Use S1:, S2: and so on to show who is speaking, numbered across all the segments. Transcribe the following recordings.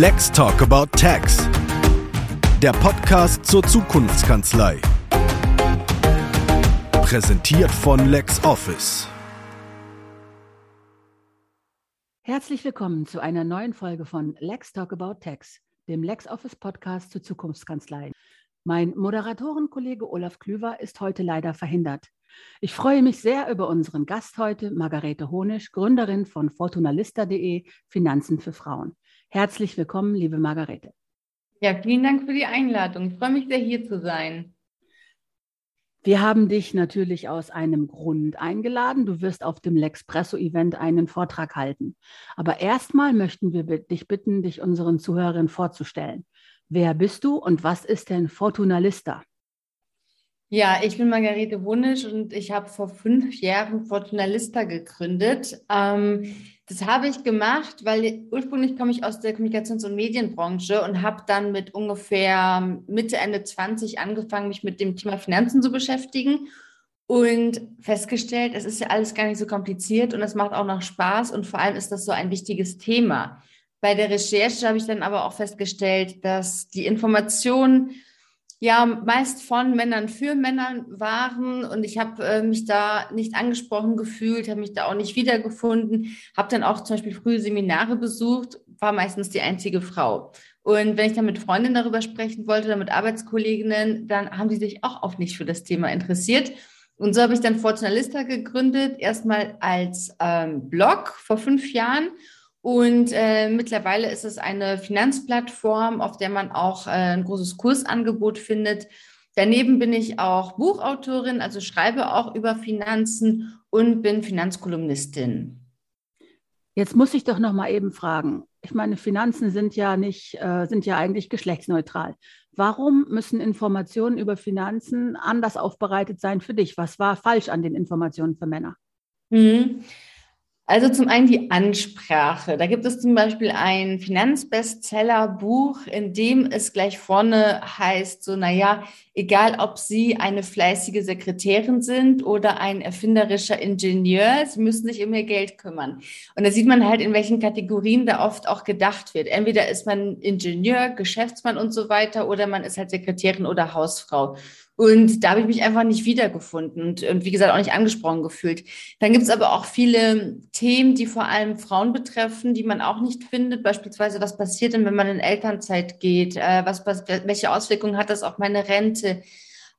S1: Let's Talk About Tax. Der Podcast zur Zukunftskanzlei. Präsentiert von LexOffice.
S2: Herzlich willkommen zu einer neuen Folge von Lex Talk About Tax, dem LexOffice Podcast zur Zukunftskanzlei. Mein Moderatorenkollege Olaf Klüver ist heute leider verhindert. Ich freue mich sehr über unseren Gast heute, Margarete Honisch, Gründerin von fortunalista.de Finanzen für Frauen. Herzlich willkommen, liebe Margarete.
S3: Ja, vielen Dank für die Einladung. Ich freue mich sehr, hier zu sein.
S2: Wir haben dich natürlich aus einem Grund eingeladen. Du wirst auf dem Lexpresso-Event einen Vortrag halten. Aber erstmal möchten wir dich bitten, dich unseren Zuhörern vorzustellen. Wer bist du und was ist denn Fortunalista?
S3: Ja, ich bin Margarete Wunisch und ich habe vor fünf Jahren Fortunalista gegründet. Ähm, das habe ich gemacht, weil ursprünglich komme ich aus der Kommunikations- und Medienbranche und habe dann mit ungefähr Mitte, Ende 20 angefangen, mich mit dem Thema Finanzen zu beschäftigen und festgestellt, es ist ja alles gar nicht so kompliziert und es macht auch noch Spaß und vor allem ist das so ein wichtiges Thema. Bei der Recherche habe ich dann aber auch festgestellt, dass die Informationen ja meist von Männern für Männern waren und ich habe äh, mich da nicht angesprochen gefühlt, habe mich da auch nicht wiedergefunden, habe dann auch zum Beispiel frühe Seminare besucht, war meistens die einzige Frau. Und wenn ich dann mit Freundinnen darüber sprechen wollte oder mit Arbeitskolleginnen, dann haben die sich auch oft nicht für das Thema interessiert. Und so habe ich dann Fortunalista gegründet, erstmal als ähm, Blog vor fünf Jahren und äh, mittlerweile ist es eine Finanzplattform, auf der man auch äh, ein großes Kursangebot findet. Daneben bin ich auch Buchautorin, also schreibe auch über Finanzen und bin Finanzkolumnistin.
S2: Jetzt muss ich doch noch mal eben fragen. Ich meine, Finanzen sind ja nicht, äh, sind ja eigentlich geschlechtsneutral. Warum müssen Informationen über Finanzen anders aufbereitet sein für dich? Was war falsch an den Informationen für Männer?
S3: Mhm. Also zum einen die Ansprache. Da gibt es zum Beispiel ein Finanzbestseller-Buch, in dem es gleich vorne heißt, so, naja, egal ob Sie eine fleißige Sekretärin sind oder ein erfinderischer Ingenieur, Sie müssen sich um Ihr Geld kümmern. Und da sieht man halt, in welchen Kategorien da oft auch gedacht wird. Entweder ist man Ingenieur, Geschäftsmann und so weiter, oder man ist halt Sekretärin oder Hausfrau. Und da habe ich mich einfach nicht wiedergefunden und, und wie gesagt auch nicht angesprochen gefühlt. Dann gibt es aber auch viele Themen, die vor allem Frauen betreffen, die man auch nicht findet. Beispielsweise, was passiert denn, wenn man in Elternzeit geht? Äh, was, welche Auswirkungen hat das auf meine Rente?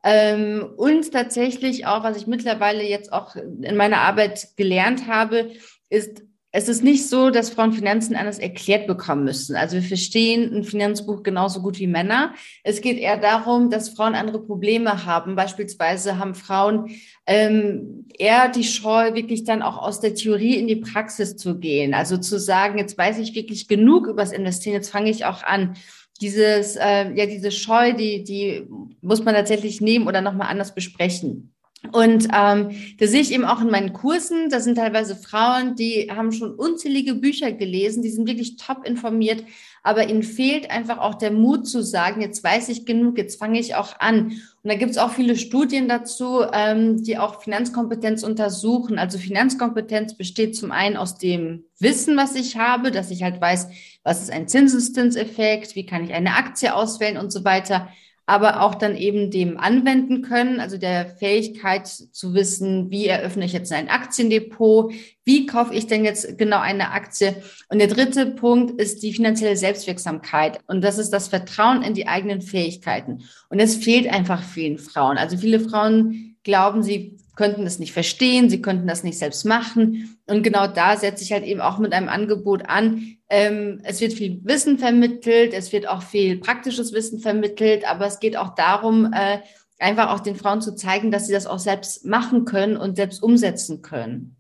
S3: Ähm, und tatsächlich auch, was ich mittlerweile jetzt auch in meiner Arbeit gelernt habe, ist es ist nicht so, dass Frauen Finanzen anders erklärt bekommen müssen. Also wir verstehen ein Finanzbuch genauso gut wie Männer. Es geht eher darum, dass Frauen andere Probleme haben. Beispielsweise haben Frauen ähm, eher die Scheu, wirklich dann auch aus der Theorie in die Praxis zu gehen. Also zu sagen, jetzt weiß ich wirklich genug übers Investieren, jetzt fange ich auch an. Dieses, äh, ja, diese Scheu, die, die muss man tatsächlich nehmen oder nochmal anders besprechen. Und ähm, das sehe ich eben auch in meinen Kursen. Das sind teilweise Frauen, die haben schon unzählige Bücher gelesen, die sind wirklich top informiert, aber ihnen fehlt einfach auch der Mut zu sagen, jetzt weiß ich genug, jetzt fange ich auch an. Und da gibt es auch viele Studien dazu, ähm, die auch Finanzkompetenz untersuchen. Also Finanzkompetenz besteht zum einen aus dem Wissen, was ich habe, dass ich halt weiß, was ist ein Zinseszinseffekt, wie kann ich eine Aktie auswählen und so weiter aber auch dann eben dem anwenden können, also der Fähigkeit zu wissen, wie eröffne ich jetzt ein Aktiendepot, wie kaufe ich denn jetzt genau eine Aktie. Und der dritte Punkt ist die finanzielle Selbstwirksamkeit. Und das ist das Vertrauen in die eigenen Fähigkeiten. Und es fehlt einfach vielen Frauen. Also viele Frauen glauben, sie könnten das nicht verstehen, sie könnten das nicht selbst machen. Und genau da setze ich halt eben auch mit einem Angebot an. Ähm, es wird viel Wissen vermittelt, es wird auch viel praktisches Wissen vermittelt, aber es geht auch darum, äh, einfach auch den Frauen zu zeigen, dass sie das auch selbst machen können und selbst umsetzen können.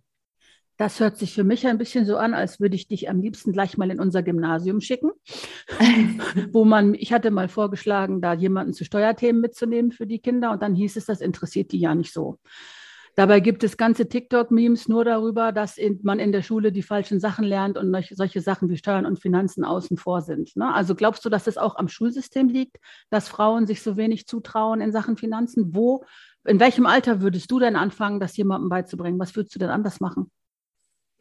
S2: Das hört sich für mich ein bisschen so an, als würde ich dich am liebsten gleich mal in unser Gymnasium schicken, wo man, ich hatte mal vorgeschlagen, da jemanden zu Steuerthemen mitzunehmen für die Kinder und dann hieß es, das interessiert die ja nicht so. Dabei gibt es ganze TikTok-Memes nur darüber, dass in, man in der Schule die falschen Sachen lernt und solche Sachen wie Steuern und Finanzen außen vor sind. Ne? Also glaubst du, dass es auch am Schulsystem liegt, dass Frauen sich so wenig zutrauen in Sachen Finanzen? Wo, in welchem Alter würdest du denn anfangen, das jemandem beizubringen? Was würdest du denn anders machen?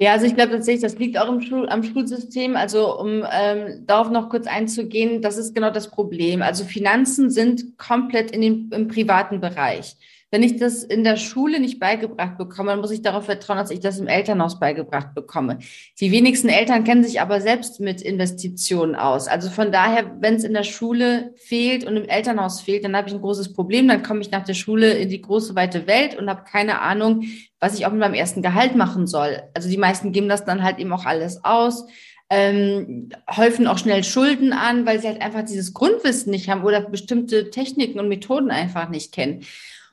S3: Ja, also ich glaube tatsächlich, das liegt auch im Schul am Schulsystem. Also um ähm, darauf noch kurz einzugehen, das ist genau das Problem. Also Finanzen sind komplett in den, im privaten Bereich. Wenn ich das in der Schule nicht beigebracht bekomme, dann muss ich darauf vertrauen, dass ich das im Elternhaus beigebracht bekomme. Die wenigsten Eltern kennen sich aber selbst mit Investitionen aus. Also von daher, wenn es in der Schule fehlt und im Elternhaus fehlt, dann habe ich ein großes Problem. Dann komme ich nach der Schule in die große, weite Welt und habe keine Ahnung, was ich auch mit meinem ersten Gehalt machen soll. Also die meisten geben das dann halt eben auch alles aus. Ähm, häufen auch schnell Schulden an, weil sie halt einfach dieses Grundwissen nicht haben oder bestimmte Techniken und Methoden einfach nicht kennen.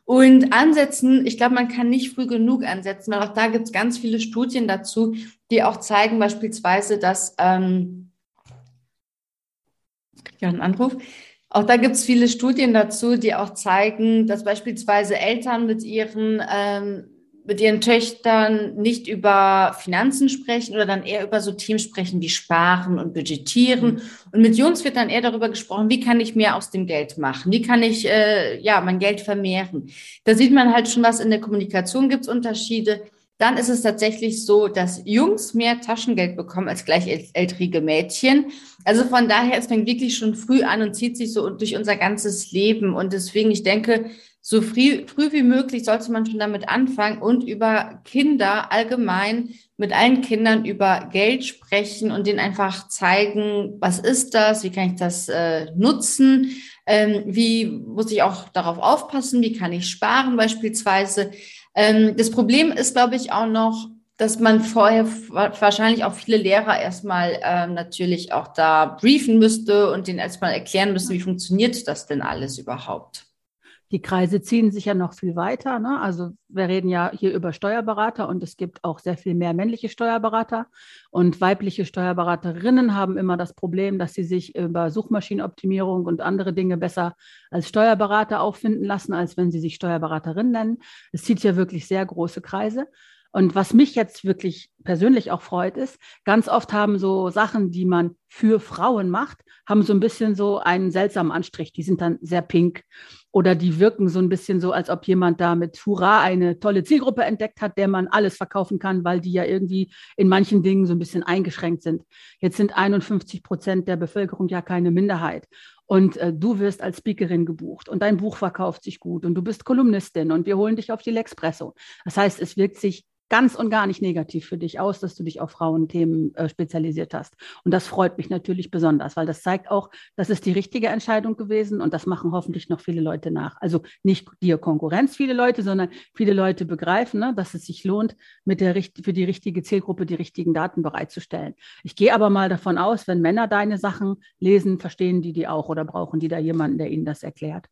S3: Und ansetzen, ich glaube, man kann nicht früh genug ansetzen, weil auch da gibt es ganz viele Studien dazu, die auch zeigen beispielsweise, dass, ähm, ich kriege ja einen Anruf, auch da gibt es viele Studien dazu, die auch zeigen, dass beispielsweise Eltern mit ihren ähm, mit ihren Töchtern nicht über Finanzen sprechen oder dann eher über so Themen sprechen wie Sparen und Budgetieren. Mhm. Und mit Jungs wird dann eher darüber gesprochen, wie kann ich mehr aus dem Geld machen? Wie kann ich äh, ja mein Geld vermehren? Da sieht man halt schon was in der Kommunikation gibt es Unterschiede. Dann ist es tatsächlich so, dass Jungs mehr Taschengeld bekommen als gleichaltrige Mädchen. Also von daher, es fängt wirklich schon früh an und zieht sich so durch unser ganzes Leben. Und deswegen, ich denke, so früh, früh wie möglich sollte man schon damit anfangen und über Kinder allgemein mit allen Kindern über Geld sprechen und denen einfach zeigen, was ist das, wie kann ich das äh, nutzen, ähm, wie muss ich auch darauf aufpassen, wie kann ich sparen beispielsweise. Ähm, das Problem ist, glaube ich, auch noch, dass man vorher wahrscheinlich auch viele Lehrer erstmal ähm, natürlich auch da briefen müsste und denen erstmal erklären müsste, wie funktioniert das denn alles überhaupt.
S2: Die Kreise ziehen sich ja noch viel weiter. Ne? Also wir reden ja hier über Steuerberater und es gibt auch sehr viel mehr männliche Steuerberater. Und weibliche Steuerberaterinnen haben immer das Problem, dass sie sich über Suchmaschinenoptimierung und andere Dinge besser als Steuerberater auffinden lassen, als wenn sie sich Steuerberaterin nennen. Es zieht ja wirklich sehr große Kreise. Und was mich jetzt wirklich persönlich auch freut, ist, ganz oft haben so Sachen, die man für Frauen macht, haben so ein bisschen so einen seltsamen Anstrich. Die sind dann sehr pink oder die wirken so ein bisschen so, als ob jemand da mit Hurra eine tolle Zielgruppe entdeckt hat, der man alles verkaufen kann, weil die ja irgendwie in manchen Dingen so ein bisschen eingeschränkt sind. Jetzt sind 51 Prozent der Bevölkerung ja keine Minderheit. Und äh, du wirst als Speakerin gebucht und dein Buch verkauft sich gut und du bist Kolumnistin und wir holen dich auf die Lexpresso. Das heißt, es wirkt sich ganz und gar nicht negativ für dich aus, dass du dich auf Frauenthemen äh, spezialisiert hast. Und das freut mich natürlich besonders, weil das zeigt auch, das ist die richtige Entscheidung gewesen und das machen hoffentlich noch viele Leute nach. Also nicht dir Konkurrenz, viele Leute, sondern viele Leute begreifen, ne, dass es sich lohnt, mit der, für die richtige Zielgruppe die richtigen Daten bereitzustellen. Ich gehe aber mal davon aus, wenn Männer deine Sachen lesen, verstehen die die auch oder brauchen die da jemanden, der ihnen das erklärt.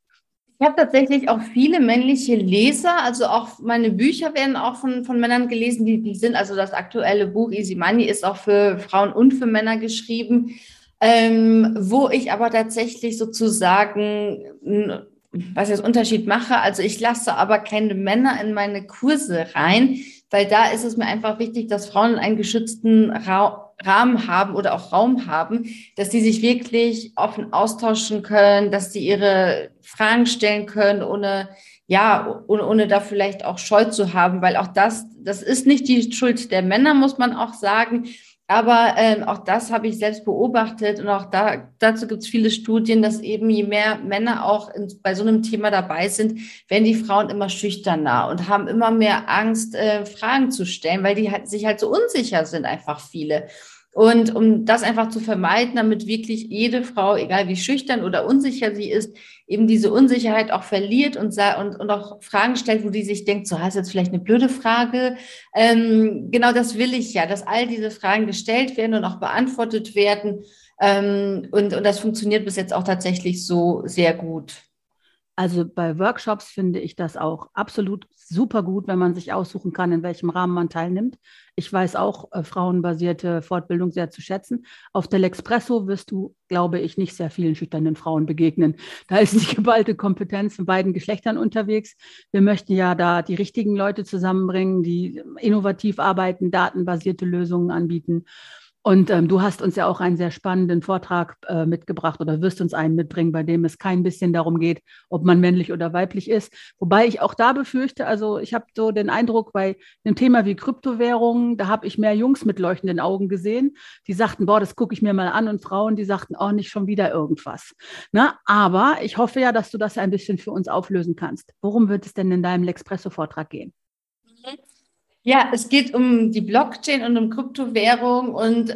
S3: Ich habe tatsächlich auch viele männliche Leser, also auch meine Bücher werden auch von, von Männern gelesen, die, die sind, also das aktuelle Buch Easy Money ist auch für Frauen und für Männer geschrieben, ähm, wo ich aber tatsächlich sozusagen was das Unterschied mache. Also ich lasse aber keine Männer in meine Kurse rein, weil da ist es mir einfach wichtig, dass Frauen einen geschützten Ra Rahmen haben oder auch Raum haben, dass die sich wirklich offen austauschen können, dass die ihre Fragen stellen können, ohne ja, ohne, ohne da vielleicht auch Scheu zu haben, weil auch das, das ist nicht die Schuld der Männer, muss man auch sagen. Aber ähm, auch das habe ich selbst beobachtet und auch da, dazu gibt es viele Studien, dass eben je mehr Männer auch in, bei so einem Thema dabei sind, werden die Frauen immer schüchterner und haben immer mehr Angst, äh, Fragen zu stellen, weil die halt, sich halt so unsicher sind, einfach viele. Und um das einfach zu vermeiden, damit wirklich jede Frau, egal wie schüchtern oder unsicher sie ist, eben diese Unsicherheit auch verliert und, und, und auch Fragen stellt, wo die sich denkt, so hast jetzt vielleicht eine blöde Frage. Ähm, genau das will ich ja, dass all diese Fragen gestellt werden und auch beantwortet werden. Ähm, und, und das funktioniert bis jetzt auch tatsächlich so sehr gut.
S2: Also bei Workshops finde ich das auch absolut super gut, wenn man sich aussuchen kann, in welchem Rahmen man teilnimmt. Ich weiß auch äh, frauenbasierte Fortbildung sehr zu schätzen. Auf der Lexpresso wirst du, glaube ich, nicht sehr vielen schüchternen Frauen begegnen. Da ist die geballte Kompetenz von beiden Geschlechtern unterwegs. Wir möchten ja da die richtigen Leute zusammenbringen, die innovativ arbeiten, datenbasierte Lösungen anbieten. Und ähm, du hast uns ja auch einen sehr spannenden Vortrag äh, mitgebracht oder wirst uns einen mitbringen, bei dem es kein bisschen darum geht, ob man männlich oder weiblich ist. Wobei ich auch da befürchte, also ich habe so den Eindruck, bei einem Thema wie Kryptowährungen, da habe ich mehr Jungs mit leuchtenden Augen gesehen, die sagten, boah, das gucke ich mir mal an und Frauen, die sagten, oh, nicht schon wieder irgendwas. Na, aber ich hoffe ja, dass du das ein bisschen für uns auflösen kannst. Worum wird es denn in deinem Lexpresso-Vortrag gehen?
S3: Ja, es geht um die Blockchain und um Kryptowährung und äh,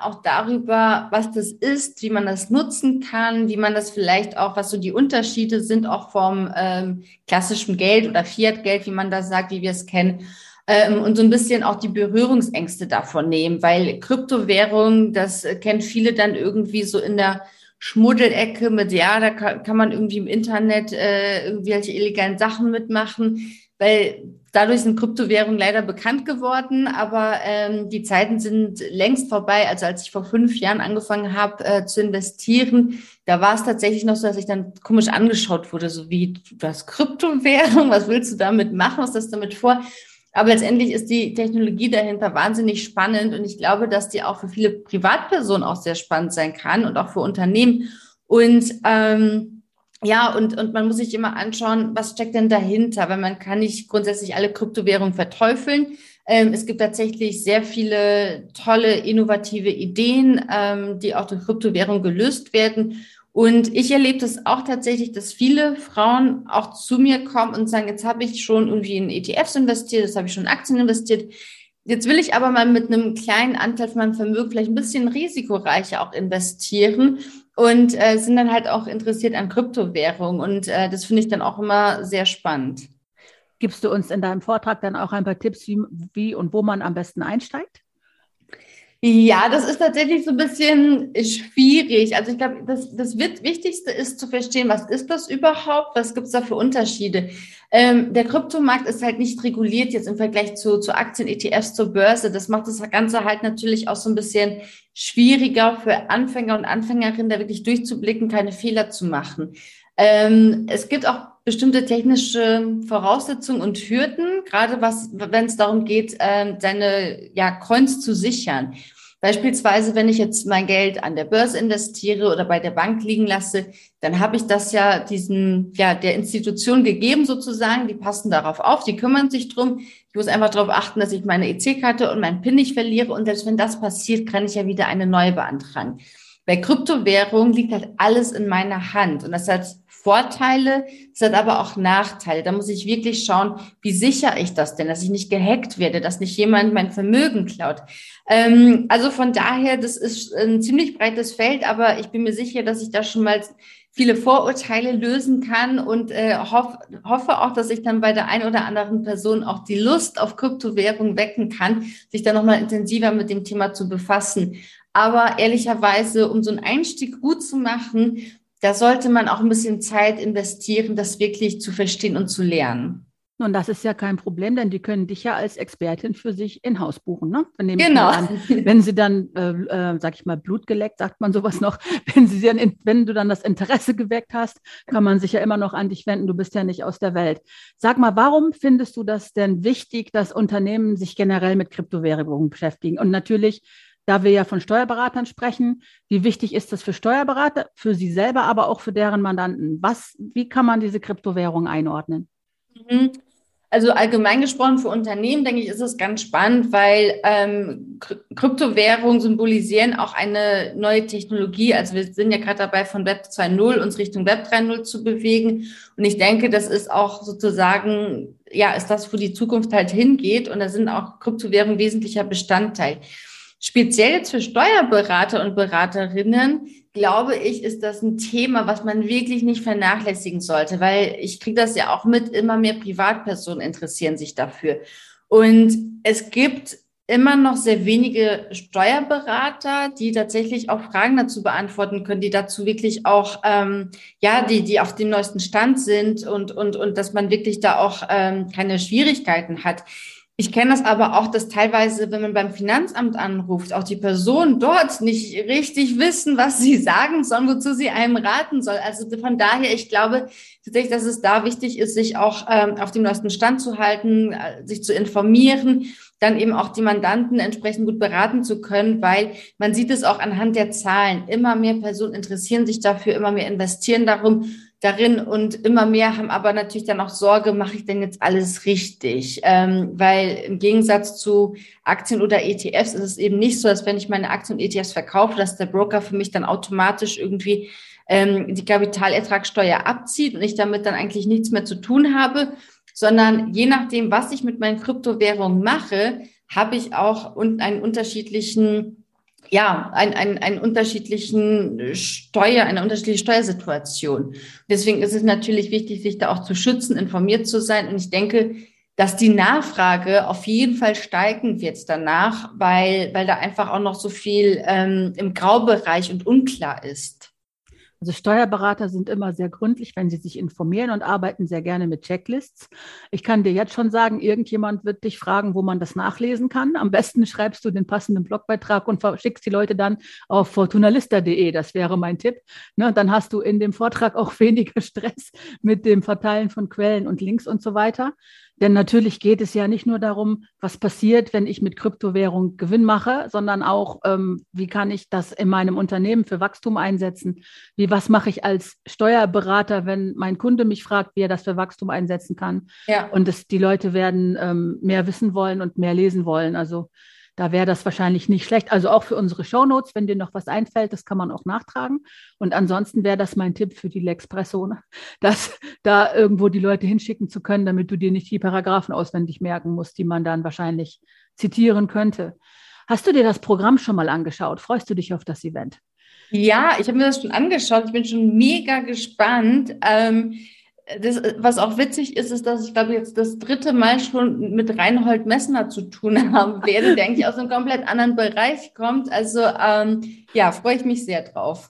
S3: auch darüber, was das ist, wie man das nutzen kann, wie man das vielleicht auch, was so die Unterschiede sind, auch vom ähm, klassischen Geld oder Fiat-Geld, wie man das sagt, wie wir es kennen. Ähm, und so ein bisschen auch die Berührungsängste davon nehmen, weil Kryptowährung, das kennen viele dann irgendwie so in der Schmuddelecke mit, ja, da kann, kann man irgendwie im Internet äh, irgendwelche illegalen Sachen mitmachen, weil Dadurch sind Kryptowährungen leider bekannt geworden, aber ähm, die Zeiten sind längst vorbei. Also als ich vor fünf Jahren angefangen habe äh, zu investieren, da war es tatsächlich noch so, dass ich dann komisch angeschaut wurde, so wie du hast Kryptowährung, was willst du damit machen, was hast du damit vor? Aber letztendlich ist die Technologie dahinter wahnsinnig spannend und ich glaube, dass die auch für viele Privatpersonen auch sehr spannend sein kann und auch für Unternehmen. Und ähm, ja, und, und man muss sich immer anschauen, was steckt denn dahinter, weil man kann nicht grundsätzlich alle Kryptowährungen verteufeln. Ähm, es gibt tatsächlich sehr viele tolle, innovative Ideen, ähm, die auch durch Kryptowährungen gelöst werden. Und ich erlebe das auch tatsächlich, dass viele Frauen auch zu mir kommen und sagen, jetzt habe ich schon irgendwie in ETFs investiert, jetzt habe ich schon in Aktien investiert. Jetzt will ich aber mal mit einem kleinen Anteil von meinem Vermögen vielleicht ein bisschen risikoreicher auch investieren und äh, sind dann halt auch interessiert an Kryptowährung. Und äh, das finde ich dann auch immer sehr spannend.
S2: Gibst du uns in deinem Vortrag dann auch ein paar Tipps, wie, wie und wo man am besten einsteigt?
S3: Ja, das ist tatsächlich so ein bisschen schwierig. Also ich glaube, das, das Wichtigste ist zu verstehen, was ist das überhaupt? Was gibt es da für Unterschiede? Ähm, der Kryptomarkt ist halt nicht reguliert jetzt im Vergleich zu, zu Aktien, ETFs, zur Börse. Das macht das Ganze halt natürlich auch so ein bisschen schwieriger für Anfänger und Anfängerinnen, da wirklich durchzublicken, keine Fehler zu machen. Ähm, es gibt auch bestimmte technische Voraussetzungen und Hürden, gerade was, wenn es darum geht, äh, seine ja, Coins zu sichern. Beispielsweise, wenn ich jetzt mein Geld an der Börse investiere oder bei der Bank liegen lasse, dann habe ich das ja diesen, ja, der Institution gegeben sozusagen. Die passen darauf auf, die kümmern sich drum. Ich muss einfach darauf achten, dass ich meine EC-Karte und meinen PIN nicht verliere. Und selbst wenn das passiert, kann ich ja wieder eine neue beantragen. Bei Kryptowährungen liegt halt alles in meiner Hand. Und das hat Vorteile, es hat aber auch Nachteile. Da muss ich wirklich schauen, wie sichere ich das denn, dass ich nicht gehackt werde, dass nicht jemand mein Vermögen klaut. Ähm, also von daher, das ist ein ziemlich breites Feld, aber ich bin mir sicher, dass ich da schon mal viele Vorurteile lösen kann und äh, hoff, hoffe auch, dass ich dann bei der einen oder anderen Person auch die Lust auf Kryptowährung wecken kann, sich dann nochmal intensiver mit dem Thema zu befassen. Aber ehrlicherweise, um so einen Einstieg gut zu machen, da sollte man auch ein bisschen Zeit investieren, das wirklich zu verstehen und zu lernen.
S2: Und das ist ja kein Problem, denn die können dich ja als Expertin für sich in-house buchen. Ne?
S3: genau.
S2: An, wenn sie dann, äh, äh, sag ich mal, Blut geleckt, sagt man sowas noch, wenn, sie dann, wenn du dann das Interesse geweckt hast, kann man sich ja immer noch an dich wenden. Du bist ja nicht aus der Welt. Sag mal, warum findest du das denn wichtig, dass Unternehmen sich generell mit Kryptowährungen beschäftigen? Und natürlich da wir ja von Steuerberatern sprechen, wie wichtig ist das für Steuerberater, für sie selber, aber auch für deren Mandanten? Was, wie kann man diese Kryptowährung einordnen?
S3: Mhm. Also allgemein gesprochen für Unternehmen, denke ich, ist es ganz spannend, weil ähm, Kryptowährungen symbolisieren auch eine neue Technologie. Also wir sind ja gerade dabei, von Web 2.0 uns Richtung Web 3.0 zu bewegen. Und ich denke, das ist auch sozusagen, ja, ist das, wo die Zukunft halt hingeht. Und da sind auch Kryptowährungen wesentlicher Bestandteil. Speziell jetzt für Steuerberater und Beraterinnen, glaube ich, ist das ein Thema, was man wirklich nicht vernachlässigen sollte, weil ich kriege das ja auch mit, immer mehr Privatpersonen interessieren sich dafür. Und es gibt immer noch sehr wenige Steuerberater, die tatsächlich auch Fragen dazu beantworten können, die dazu wirklich auch, ähm, ja, die, die auf dem neuesten Stand sind und, und, und dass man wirklich da auch ähm, keine Schwierigkeiten hat. Ich kenne das aber auch, dass teilweise, wenn man beim Finanzamt anruft, auch die Personen dort nicht richtig wissen, was sie sagen sollen, wozu sie einem raten soll. Also von daher, ich glaube tatsächlich, dass es da wichtig ist, sich auch ähm, auf dem neuesten Stand zu halten, äh, sich zu informieren dann eben auch die Mandanten entsprechend gut beraten zu können, weil man sieht es auch anhand der Zahlen. Immer mehr Personen interessieren sich dafür, immer mehr investieren darum, darin und immer mehr haben aber natürlich dann auch Sorge, mache ich denn jetzt alles richtig? Ähm, weil im Gegensatz zu Aktien oder ETFs ist es eben nicht so, dass wenn ich meine Aktien und ETFs verkaufe, dass der Broker für mich dann automatisch irgendwie ähm, die Kapitalertragssteuer abzieht und ich damit dann eigentlich nichts mehr zu tun habe, sondern je nachdem, was ich mit meinen Kryptowährungen mache, habe ich auch einen unterschiedlichen ja, ein, ein, einen unterschiedlichen Steuer, eine unterschiedliche Steuersituation. Deswegen ist es natürlich wichtig, sich da auch zu schützen, informiert zu sein. Und ich denke, dass die Nachfrage auf jeden Fall steigen wird danach, weil, weil da einfach auch noch so viel ähm, im Graubereich und unklar ist.
S2: Also Steuerberater sind immer sehr gründlich, wenn sie sich informieren und arbeiten sehr gerne mit Checklists. Ich kann dir jetzt schon sagen, irgendjemand wird dich fragen, wo man das nachlesen kann. Am besten schreibst du den passenden Blogbeitrag und schickst die Leute dann auf fortunalista.de. Das wäre mein Tipp. Ne, dann hast du in dem Vortrag auch weniger Stress mit dem Verteilen von Quellen und Links und so weiter. Denn natürlich geht es ja nicht nur darum, was passiert, wenn ich mit Kryptowährung Gewinn mache, sondern auch, ähm, wie kann ich das in meinem Unternehmen für Wachstum einsetzen? Wie, was mache ich als Steuerberater, wenn mein Kunde mich fragt, wie er das für Wachstum einsetzen kann? Ja. Und das, die Leute werden ähm, mehr wissen wollen und mehr lesen wollen. Also da wäre das wahrscheinlich nicht schlecht. Also auch für unsere Shownotes, wenn dir noch was einfällt, das kann man auch nachtragen. Und ansonsten wäre das mein Tipp für die Lexpresso, ne? dass da irgendwo die Leute hinschicken zu können, damit du dir nicht die Paragraphen auswendig merken musst, die man dann wahrscheinlich zitieren könnte. Hast du dir das Programm schon mal angeschaut? Freust du dich auf das Event?
S3: Ja, ich habe mir das schon angeschaut. Ich bin schon mega gespannt. Ähm, das, was auch witzig ist, ist, dass ich glaube jetzt das dritte Mal schon mit Reinhold Messner zu tun haben werde, der eigentlich aus einem komplett anderen Bereich kommt. Also ähm, ja, freue ich mich sehr drauf.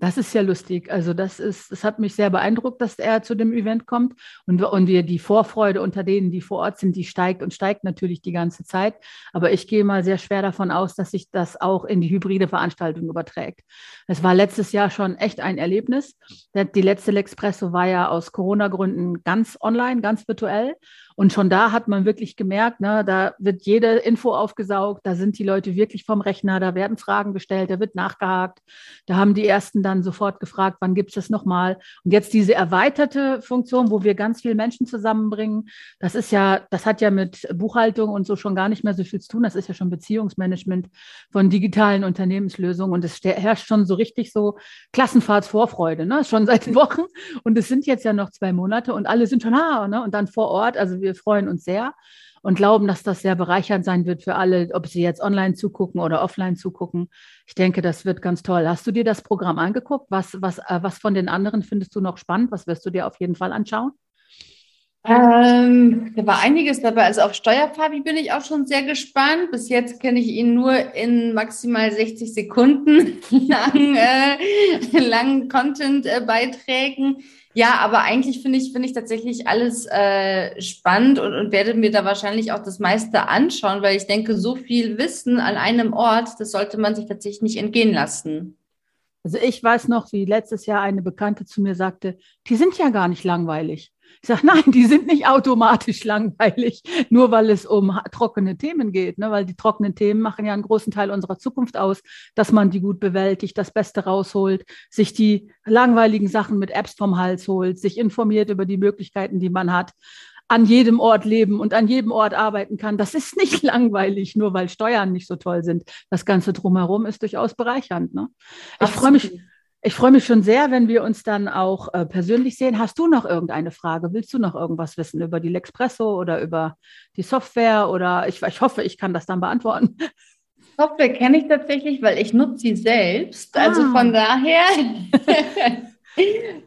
S2: Das ist ja lustig. Also das ist, es hat mich sehr beeindruckt, dass er zu dem Event kommt und, und wir die Vorfreude unter denen, die vor Ort sind, die steigt und steigt natürlich die ganze Zeit. Aber ich gehe mal sehr schwer davon aus, dass sich das auch in die hybride Veranstaltung überträgt. Es war letztes Jahr schon echt ein Erlebnis. Die letzte L'Expresso war ja aus Corona-Gründen ganz online, ganz virtuell. Und schon da hat man wirklich gemerkt, ne, da wird jede Info aufgesaugt, da sind die Leute wirklich vom Rechner, da werden Fragen gestellt, da wird nachgehakt. Da haben die ersten dann sofort gefragt, wann gibt es das nochmal? Und jetzt diese erweiterte Funktion, wo wir ganz viele Menschen zusammenbringen, das ist ja, das hat ja mit Buchhaltung und so schon gar nicht mehr so viel zu tun. Das ist ja schon Beziehungsmanagement von digitalen Unternehmenslösungen. Und es herrscht schon so richtig so Klassenfahrtsvorfreude, ne? Schon seit Wochen. Und es sind jetzt ja noch zwei Monate und alle sind schon, ah, ne? Und dann vor Ort. Also wir wir freuen uns sehr und glauben, dass das sehr bereichernd sein wird für alle, ob sie jetzt online zugucken oder offline zugucken. Ich denke, das wird ganz toll. Hast du dir das Programm angeguckt? Was, was, äh, was von den anderen findest du noch spannend? Was wirst du dir auf jeden Fall anschauen?
S3: Ähm, da war einiges dabei. Also auf Steuerfabi bin ich auch schon sehr gespannt. Bis jetzt kenne ich ihn nur in maximal 60 Sekunden langen, äh, langen Content-Beiträgen. Äh, ja, aber eigentlich finde ich, finde ich tatsächlich alles äh, spannend und, und werde mir da wahrscheinlich auch das meiste anschauen, weil ich denke, so viel Wissen an einem Ort, das sollte man sich tatsächlich nicht entgehen lassen.
S2: Also ich weiß noch, wie letztes Jahr eine Bekannte zu mir sagte, die sind ja gar nicht langweilig. Ich sage, nein, die sind nicht automatisch langweilig, nur weil es um trockene Themen geht, ne? weil die trockenen Themen machen ja einen großen Teil unserer Zukunft aus, dass man die gut bewältigt, das Beste rausholt, sich die langweiligen Sachen mit Apps vom Hals holt, sich informiert über die Möglichkeiten, die man hat an jedem Ort leben und an jedem Ort arbeiten kann. Das ist nicht langweilig, nur weil Steuern nicht so toll sind. Das Ganze drumherum ist durchaus bereichernd. Ne? Ich freue mich, ich freue mich schon sehr, wenn wir uns dann auch äh, persönlich sehen. Hast du noch irgendeine Frage? Willst du noch irgendwas wissen über die Lexpresso oder über die Software? Oder ich, ich hoffe, ich kann das dann beantworten.
S3: Software kenne ich tatsächlich, weil ich nutze sie selbst. Also ah. von daher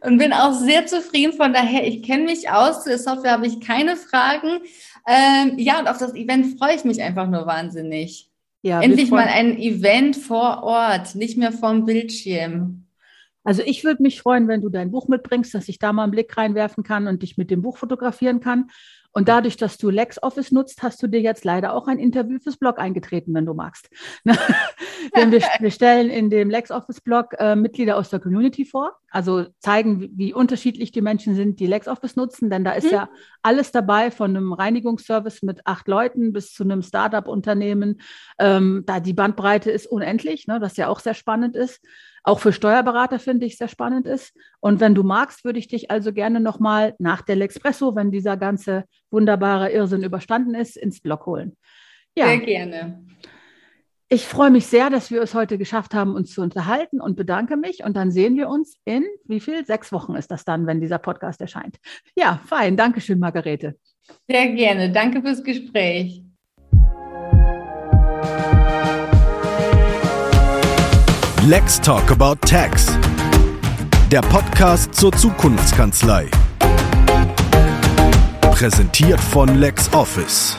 S3: und bin auch sehr zufrieden. Von daher, ich kenne mich aus. Zu der Software habe ich keine Fragen. Ähm, ja, und auf das Event freue ich mich einfach nur wahnsinnig. Ja, Endlich mal ein Event vor Ort, nicht mehr vom Bildschirm.
S2: Also ich würde mich freuen, wenn du dein Buch mitbringst, dass ich da mal einen Blick reinwerfen kann und dich mit dem Buch fotografieren kann. Und dadurch, dass du LexOffice nutzt, hast du dir jetzt leider auch ein Interview fürs Blog eingetreten, wenn du magst. Denn wir, wir, stellen in dem LexOffice-Blog äh, Mitglieder aus der Community vor, also zeigen, wie, wie, unterschiedlich die Menschen sind, die LexOffice nutzen, denn da ist mhm. ja alles dabei, von einem Reinigungsservice mit acht Leuten bis zu einem Startup-Unternehmen. Ähm, da die Bandbreite ist unendlich, ne, was ja auch sehr spannend ist auch für Steuerberater finde ich sehr spannend ist. Und wenn du magst, würde ich dich also gerne nochmal nach der L'Expresso, wenn dieser ganze wunderbare Irrsinn überstanden ist, ins Blog holen.
S3: Ja. Sehr gerne.
S2: Ich freue mich sehr, dass wir es heute geschafft haben, uns zu unterhalten und bedanke mich. Und dann sehen wir uns in wie viel? Sechs Wochen ist das dann, wenn dieser Podcast erscheint. Ja, fein. Dankeschön, Margarete.
S3: Sehr gerne. Danke fürs Gespräch.
S1: Let's Talk About Tax. Der Podcast zur Zukunftskanzlei. Präsentiert von LexOffice.